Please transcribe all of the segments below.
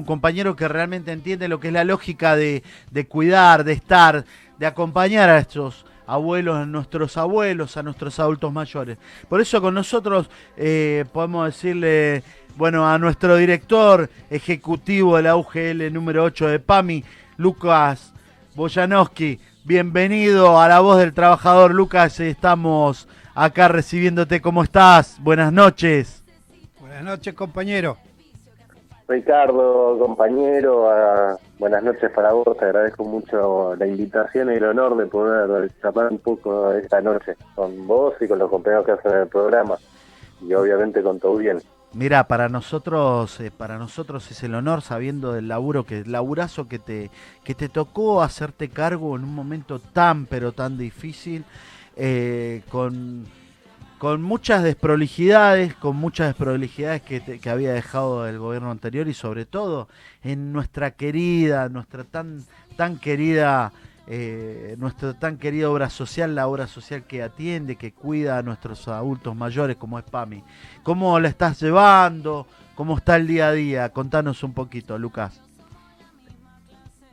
un compañero que realmente entiende lo que es la lógica de, de cuidar, de estar, de acompañar a estos abuelos, a nuestros abuelos, a nuestros adultos mayores. Por eso con nosotros eh, podemos decirle, bueno, a nuestro director ejecutivo de la UGL número 8 de PAMI, Lucas Boyanowski, bienvenido a la voz del trabajador. Lucas, estamos acá recibiéndote. ¿Cómo estás? Buenas noches. Buenas noches, compañero. Ricardo, compañero, buenas noches para vos. Te agradezco mucho la invitación y el honor de poder escapar un poco esta noche con vos y con los compañeros que hacen el programa y obviamente con todo bien. Mira, para nosotros, eh, para nosotros es el honor sabiendo del laburo que, laburazo que te, que te tocó hacerte cargo en un momento tan pero tan difícil, eh, con con muchas desprolijidades, con muchas desprolijidades que, que, había dejado el gobierno anterior y sobre todo en nuestra querida, nuestra tan, tan querida, eh, nuestra tan querida obra social, la obra social que atiende, que cuida a nuestros adultos mayores como es PAMI. ¿Cómo la estás llevando? ¿Cómo está el día a día? Contanos un poquito, Lucas.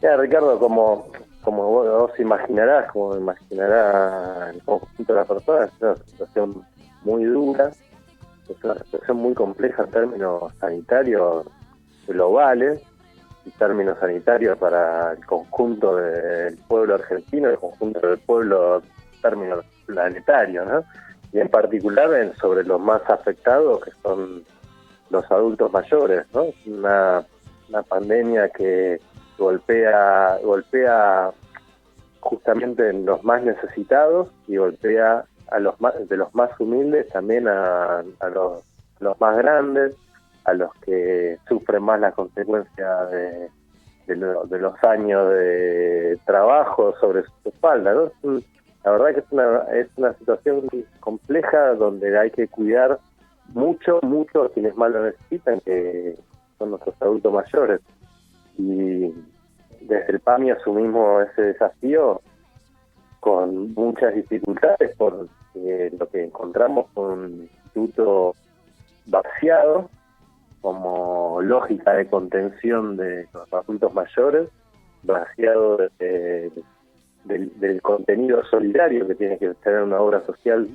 Ya, Ricardo, como, como vos, imaginarás, como imaginará el conjunto de las personas, es una situación muy dura, es una situación muy compleja en términos sanitarios globales, en términos sanitarios para el conjunto del pueblo argentino, el conjunto del pueblo en términos planetarios, ¿no? Y en particular sobre los más afectados, que son los adultos mayores, ¿no? Una, una pandemia que golpea, golpea justamente en los más necesitados y golpea a los más, de los más humildes también a, los, más grandes, a los que sufren más las consecuencias de, de, los años de trabajo sobre su espalda. ¿no? La verdad que es una, es una situación compleja donde hay que cuidar mucho, mucho a quienes más lo necesitan, que son nuestros adultos mayores. Y desde el PAMI asumimos ese desafío con muchas dificultades por lo que encontramos un instituto vaciado como lógica de contención de los adultos mayores, vaciado del, contenido solidario que tiene que tener una obra social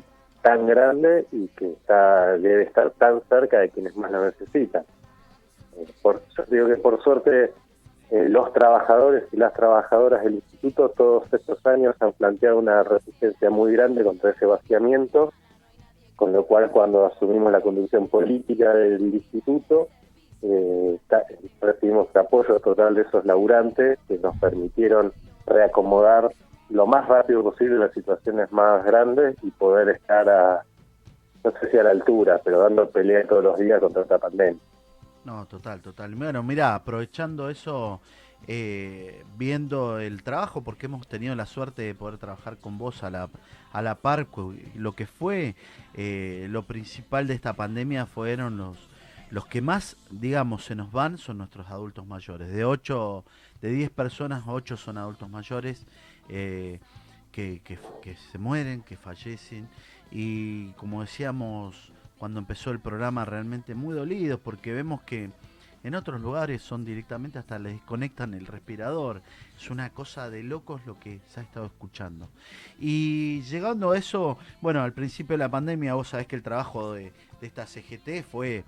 tan grande y que está debe estar tan cerca de quienes más lo necesitan. Eh, por, digo que por suerte eh, los trabajadores y las trabajadoras del instituto todos estos años han planteado una resistencia muy grande contra ese vaciamiento, con lo cual cuando asumimos la conducción política del instituto, eh, recibimos el apoyo total de esos laburantes que nos permitieron reacomodar lo más rápido posible las situaciones más grandes y poder estar a, no sé si a la altura, pero dando pelea todos los días contra esta pandemia. No, total, total. Bueno, mira, aprovechando eso, eh, viendo el trabajo, porque hemos tenido la suerte de poder trabajar con vos a la, a la par, lo que fue eh, lo principal de esta pandemia fueron los, los que más, digamos, se nos van son nuestros adultos mayores. De 8, de 10 personas, 8 son adultos mayores eh, que, que, que se mueren, que fallecen. Y como decíamos cuando empezó el programa realmente muy dolidos porque vemos que en otros lugares son directamente hasta le desconectan el respirador. Es una cosa de locos lo que se ha estado escuchando. Y llegando a eso, bueno, al principio de la pandemia vos sabés que el trabajo de, esta CGT fue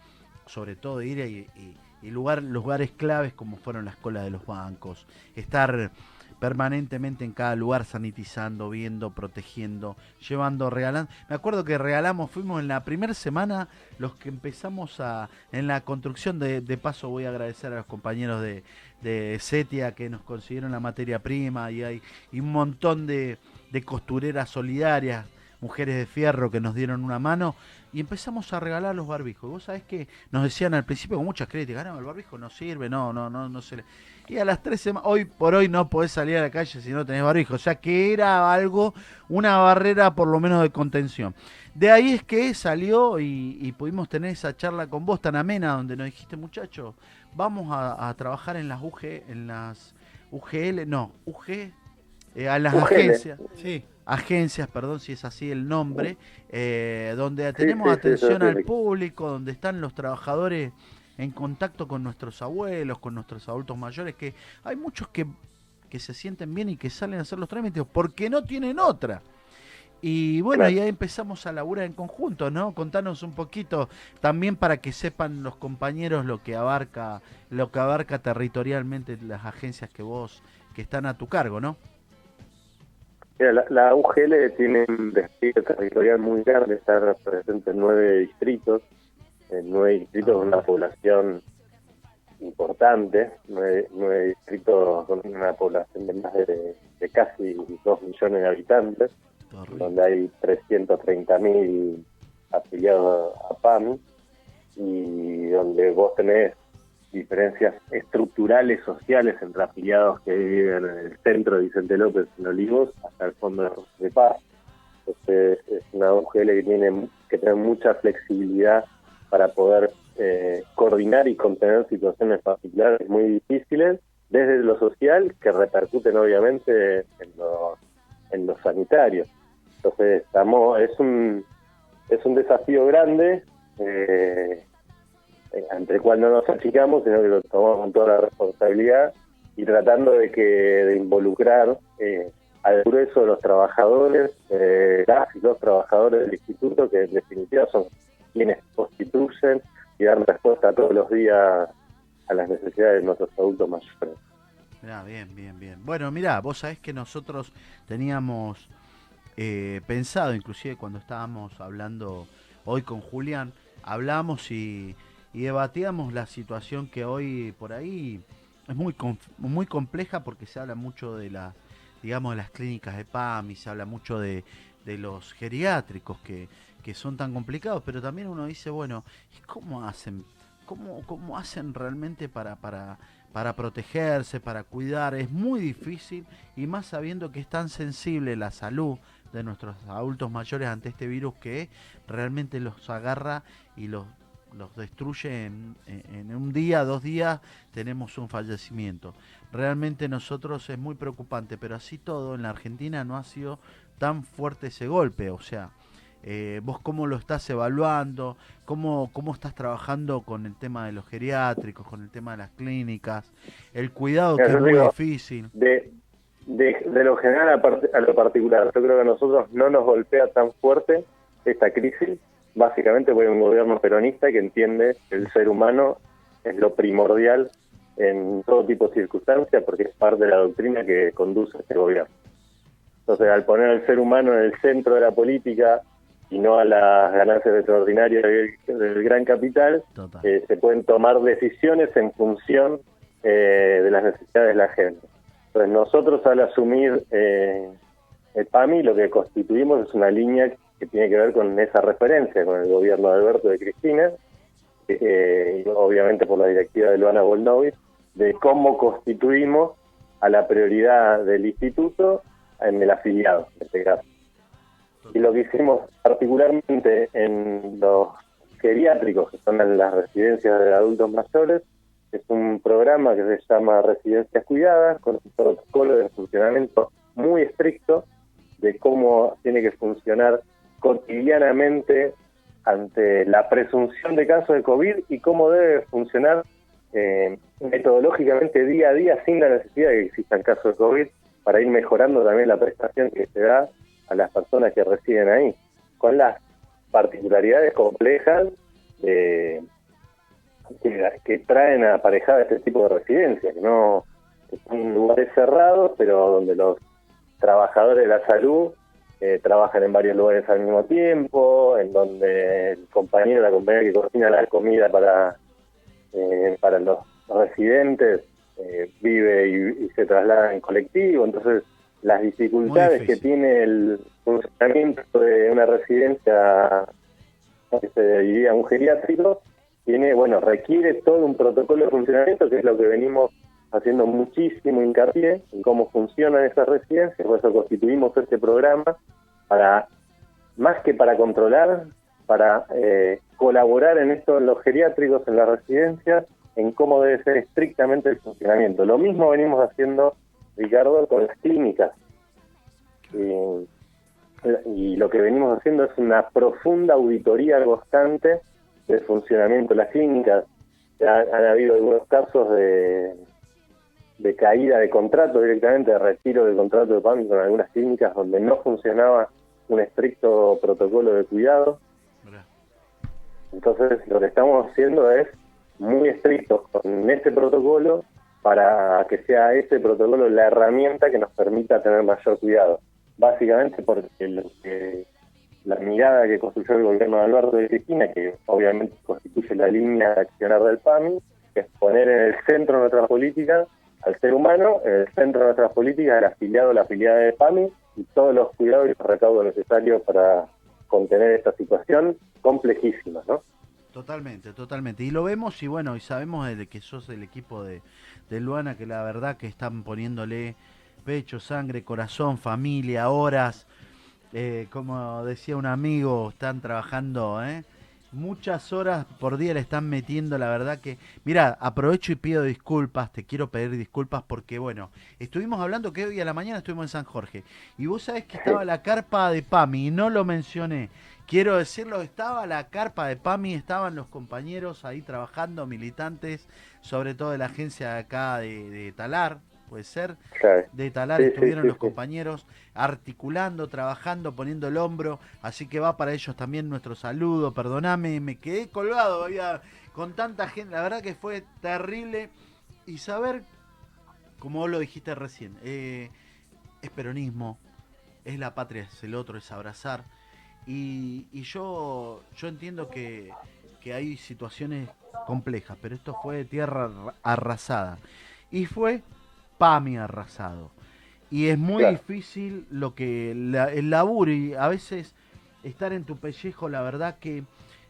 sobre todo ir y, y, lugar, lugares claves como fueron las colas de los bancos, estar permanentemente en cada lugar sanitizando, viendo, protegiendo, llevando, regalando. Me acuerdo que regalamos, fuimos en la primera semana los que empezamos a, en la construcción, de, paso voy a agradecer a los compañeros de, de Setia que nos consiguieron la materia prima y hay un montón de, de costureras solidarias mujeres de fierro que nos dieron una mano y empezamos a regalar los barbijos. vos sabés que nos decían al principio con muchas críticas, no, el barbijo no sirve, no, no, no, no se le... Y a las tres semanas, hoy por hoy no podés salir a la calle si no tenés barbijo. O sea que era algo, una barrera por lo menos de contención. De ahí es que salió y, pudimos tener esa charla con vos tan amena donde nos dijiste, muchachos, vamos a, trabajar en las UG, en las UGL, no, UG, eh, a las agencias. Sí agencias, perdón si es así el nombre, eh, donde tenemos atención al público, donde están los trabajadores en contacto con nuestros abuelos, con nuestros adultos mayores, que hay muchos que, que se sienten bien y que salen a hacer los trámites porque no tienen otra. Y bueno, ya empezamos a laburar en conjunto, ¿no? Contanos un poquito también para que sepan los compañeros lo que abarca, lo que abarca territorialmente las agencias que vos, que están a tu cargo, ¿no? La, la, UGL tiene un despliegue territorial muy grande, está presente en nueve distritos, en nueve distritos con una población importante, nueve, distritos con una población de más de, casi dos millones de habitantes, donde hay 330.000 afiliados a PAMI y donde vos tenés diferencias estructurales, sociales entre afiliados que viven en el centro de Vicente López en Olivos hasta el fondo de Paz. Entonces es una UGL que tiene que tener mucha flexibilidad para poder eh, coordinar y contener situaciones particulares muy difíciles desde lo social que repercuten obviamente en lo, en lo sanitario. Entonces estamos es un es un desafío grande eh, entre el nos achicamos, sino que lo tomamos con toda la responsabilidad y tratando de que de involucrar eh, al grueso de los trabajadores, eh, las y los trabajadores del instituto, que en definitiva son quienes constituyen y dan respuesta todos los días a las necesidades de nuestros adultos mayores. bien, bien, bien. Bueno, mira, vos sabés que nosotros teníamos eh, pensado, inclusive cuando estábamos hablando hoy con Julián, hablamos y y debatíamos la situación que hoy por ahí es muy muy compleja porque se habla mucho de digamos de las clínicas de PAM y se habla mucho de, los geriátricos que, son tan complicados, pero también uno dice, bueno, cómo hacen? ¿Cómo, cómo hacen realmente para, para, para protegerse, para cuidar? Es muy difícil y más sabiendo que es tan sensible la salud de nuestros adultos mayores ante este virus que realmente los agarra y los los destruye en, en, un día, dos días, tenemos un fallecimiento. Realmente nosotros es muy preocupante, pero así todo en la Argentina no ha sido tan fuerte ese golpe. O sea, eh, vos cómo lo estás evaluando, cómo, cómo estás trabajando con el tema de los geriátricos, con el tema de las clínicas, el cuidado que es muy difícil. De, de, de, lo general a, a lo particular, yo creo que a nosotros no nos golpea tan fuerte esta crisis básicamente por un gobierno peronista que entiende que el ser humano es lo primordial en todo tipo de circunstancias porque es parte de la doctrina que conduce este gobierno. Entonces, al poner al ser humano en el centro de la política y no a las ganancias extraordinarias del, gran capital, eh, se pueden tomar decisiones en función eh, de las necesidades de la gente. Entonces, nosotros al asumir eh, el PAMI, lo que constituimos es una línea tiene que ver con esa referencia, con el gobierno de Alberto de Cristina, eh, y obviamente por la directiva de Luana Volnovich, de cómo constituimos a la prioridad del instituto en el afiliado, en este caso. Y lo que hicimos particularmente en los geriátricos, que son las residencias de adultos mayores, es un programa que se llama Residencias Cuidadas, con un protocolo de funcionamiento muy estricto de cómo tiene que funcionar cotidianamente ante la presunción de casos de COVID y cómo debe funcionar eh, metodológicamente día a día sin la necesidad de que existan casos de COVID para ir mejorando también la prestación que se da a las personas que residen ahí, con las particularidades complejas que, que, traen aparejada este tipo de residencias, que no son lugares cerrados, pero donde los trabajadores de la salud eh, trabajan en varios lugares al mismo tiempo, en donde el compañero, la compañera que cocina la comida para, eh, para los residentes eh, vive y, se traslada en colectivo, entonces las dificultades que tiene el funcionamiento de una residencia que se diría un geriátrico, tiene, bueno, requiere todo un protocolo de funcionamiento, que es lo que venimos haciendo muchísimo hincapié en cómo funcionan esas residencias, por eso constituimos este programa para, más que para controlar, para eh, colaborar en esto en los geriátricos, en las residencias, en cómo debe ser estrictamente el funcionamiento. Lo mismo venimos haciendo, Ricardo, con las clínicas. y lo que venimos haciendo es una profunda auditoría constante del funcionamiento de las clínicas, han, habido algunos casos de, de caída de contrato directamente, de retiro del contrato de PAMI con algunas clínicas donde no funcionaba un estricto protocolo de cuidado. Entonces lo que estamos haciendo es muy estrictos con este protocolo para que sea ese protocolo la herramienta que nos permita tener mayor cuidado. Básicamente porque la mirada que construyó el gobierno de Alberto de Cristina, que obviamente constituye la línea de accionar del PAMI, es poner en el centro de nuestra política al ser humano, en el centro de nuestras políticas el afiliado la afiliada de PAMI y todos los cuidados y los recaudos necesarios para contener esta situación complejísima, ¿no? Totalmente, totalmente. Y lo vemos y bueno, y sabemos de que sos el equipo de, de Luana, que la verdad que están poniéndole pecho, sangre, corazón, familia, horas. Eh, como decía un amigo, están trabajando, ¿eh? Muchas horas por día le están metiendo, la verdad que, mira, aprovecho y pido disculpas, te quiero pedir disculpas porque, bueno, estuvimos hablando que hoy a la mañana estuvimos en San Jorge y vos sabés que estaba la carpa de PAMI y no lo mencioné. Quiero decirlo, estaba la carpa de PAMI, estaban los compañeros ahí trabajando, militantes, sobre todo de la agencia de acá de Talar, puede ser, de Talar estuvieron los compañeros articulando, trabajando, poniendo el hombro, así que va para ellos también nuestro saludo, perdoname, me quedé colgado había, con tanta gente, la verdad que fue terrible y saber, como vos lo dijiste recién, eh, es peronismo, es la patria, es el otro, es abrazar. Y, y yo, yo entiendo que, que hay situaciones complejas, pero esto fue tierra arrasada. Y fue PAMI arrasado. Y es muy difícil lo que el laburo y a veces estar en tu pellejo, la verdad que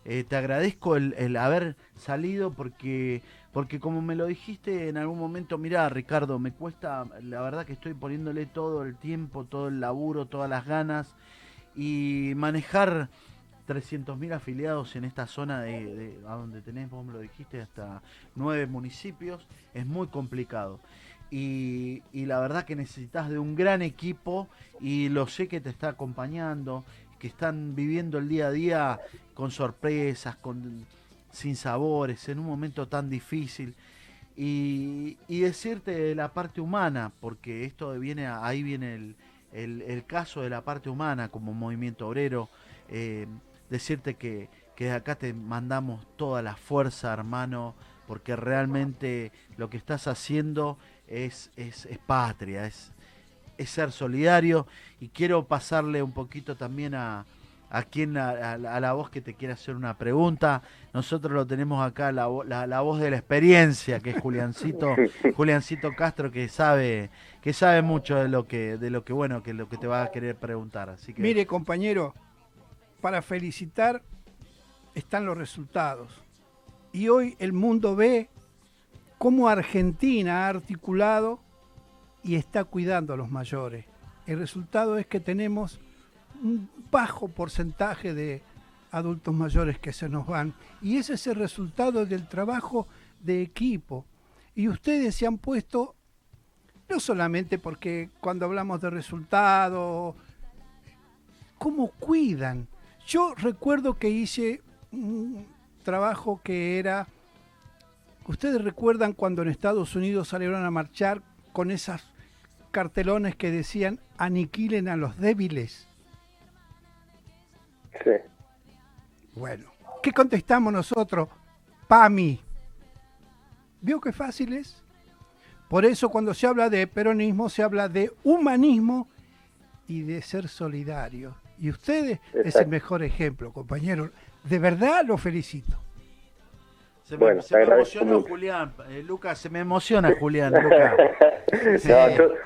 eh, te agradezco el, haber salido porque porque como me lo dijiste en algún momento, mira Ricardo, me cuesta, la verdad que estoy poniéndole todo el tiempo, todo el laburo, todas las ganas y manejar 300.000 afiliados en esta zona de, a donde tenés, vos me lo dijiste, hasta nueve municipios, es muy complicado y, la verdad que necesitas de un gran equipo y lo sé que te está acompañando, que están viviendo el día a día con sorpresas, con sin sabores, en un momento tan difícil. Y, decirte la parte humana, porque esto viene, ahí viene el, caso de la parte humana como movimiento obrero, eh, decirte que, que acá te mandamos toda la fuerza, hermano, porque realmente lo que estás haciendo es, es, patria, es, es ser solidario. Y quiero pasarle un poquito también a, a quien a, la voz que te quiera hacer una pregunta. Nosotros lo tenemos acá, la, la, voz de la experiencia, que es Juliancito, Juliancito Castro, que sabe, que sabe mucho de lo que, de lo que bueno, que lo que te va a querer preguntar. Así que... Mire, compañero, para felicitar están los resultados. Y hoy el mundo ve cómo Argentina ha articulado y está cuidando a los mayores. El resultado es que tenemos un bajo porcentaje de adultos mayores que se nos van. Y ese es el resultado del trabajo de equipo. Y ustedes se han puesto, no solamente porque cuando hablamos de resultados, cómo cuidan. Yo recuerdo que hice un trabajo que era ¿Ustedes recuerdan cuando en Estados Unidos salieron a marchar con esas cartelones que decían aniquilen a los débiles? Sí. Bueno, ¿qué contestamos nosotros? PAMI. ¿Vio qué fácil es? Por eso cuando se habla de peronismo se habla de humanismo y de ser solidario. Y ustedes es el mejor ejemplo, compañero. De verdad lo felicito. Se me, emocionó Julián, eh, Lucas, se me emociona Julián, Lucas.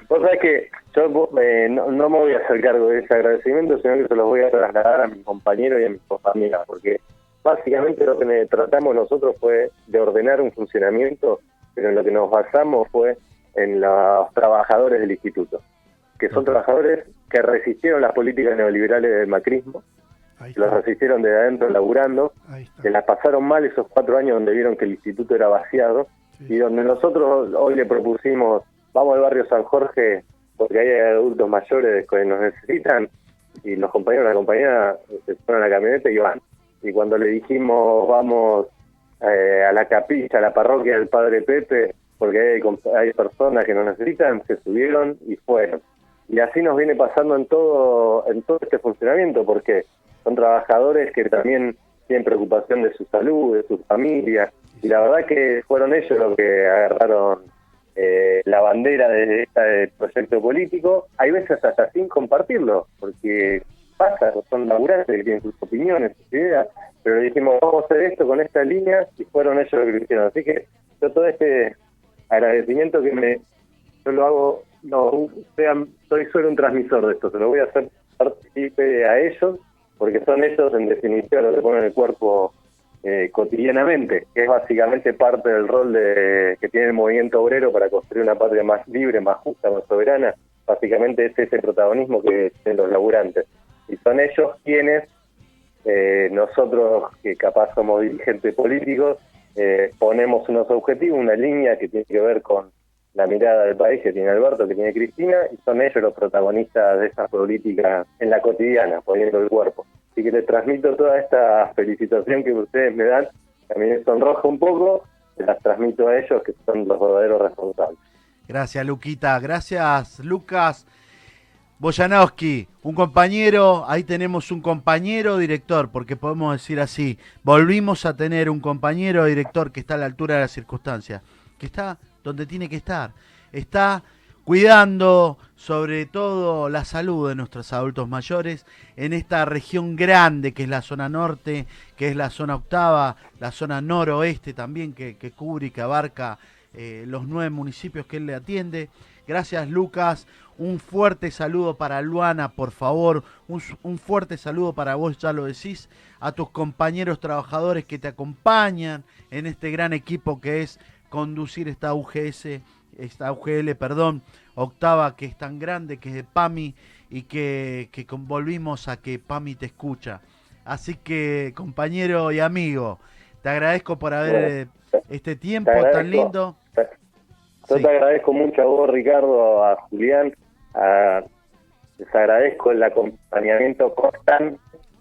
vos sabés que yo eh, no, me voy a hacer cargo de ese agradecimiento, sino que se los voy a trasladar a mis compañeros y a mis familias, porque básicamente lo que tratamos nosotros fue de ordenar un funcionamiento, pero en lo que nos basamos fue en los trabajadores del instituto, que son trabajadores que resistieron las políticas neoliberales del macrismo, los asistieron desde adentro laburando, se las pasaron mal esos cuatro años donde vieron que el instituto era vaciado y donde nosotros hoy le propusimos, vamos al barrio San Jorge porque hay adultos mayores que nos necesitan y los compañeros y la compañera se fueron a la camioneta y van. Y cuando le dijimos vamos eh, a la capilla, a la parroquia del Padre Pepe, porque hay, hay personas que nos necesitan, se subieron y fueron. Y así nos viene pasando en todo, en todo este funcionamiento, porque son trabajadores que también tienen preocupación de su salud, de su familia, y la verdad que fueron ellos los que agarraron eh, la bandera de este proyecto político, hay veces hasta sin compartirlo, porque pasa, son laburantes que tienen sus opiniones, sus ideas, pero dijimos, vamos a hacer esto con esta línea, y fueron ellos los que lo hicieron. Así que yo todo este agradecimiento que me, yo lo hago, no, sean, soy solo un transmisor de esto, se lo voy a hacer partícipe a ellos, porque son ellos en definitiva los que ponen el cuerpo eh, cotidianamente, que es básicamente parte del rol de, que tiene el movimiento obrero para construir una patria más libre, más justa, más soberana, básicamente es ese protagonismo que tienen los laburantes. Y son ellos quienes, eh, nosotros que capaz somos dirigentes políticos, eh, ponemos unos objetivos, una línea que tiene que ver con la mirada del país que tiene Alberto, que tiene Cristina, y son ellos los protagonistas de esa política en la cotidiana, poniendo el cuerpo. Así que les transmito toda esta felicitación que ustedes me dan, me sonroja un poco, las transmito a ellos que son los verdaderos responsables. Gracias, Luquita. Gracias, Lucas. Boyanowski, un compañero, ahí tenemos un compañero director, porque podemos decir así, volvimos a tener un compañero director que está a la altura de las circunstancias, que está donde tiene que estar, está cuidando sobre todo la salud de nuestros adultos mayores en esta región grande que es la zona norte, que es la zona octava, la zona noroeste también que, cubre y que abarca eh, los nueve municipios que él le atiende. Gracias Lucas, un fuerte saludo para Luana, por favor. Un, fuerte saludo para vos, ya lo decís, a tus compañeros trabajadores que te acompañan en este gran equipo que es conducir esta UGS, esta UGL, perdón, octava que es tan grande, que es de PAMI y que, que volvimos a que PAMI te escucha. Así que, compañero y amigo, te agradezco por haber este tiempo tan lindo. Yo te agradezco mucho a vos, Ricardo, a Julián, les agradezco el acompañamiento constante,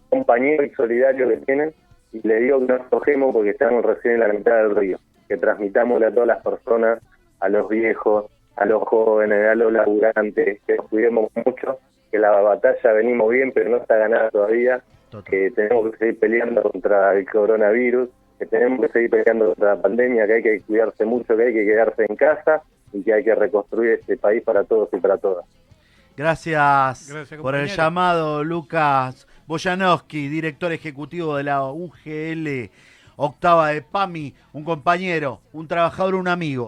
compañero y solidario que tienen y le digo que no nos porque estamos recién en la mitad del río, que transmitamos a todas las personas, a los viejos, a los jóvenes, a los laburantes, que cuidemos mucho, que la batalla venimos bien pero no está ganada todavía, que tenemos que seguir peleando contra el coronavirus, que tenemos que seguir peleando contra la pandemia, que hay que cuidarse mucho, que hay que quedarse en casa y que hay que reconstruir este país para todos y para todas. Gracias, por el llamado, Lucas Boyanowski, director ejecutivo de la UGL, octava de PAMI, un compañero, un trabajador, un amigo.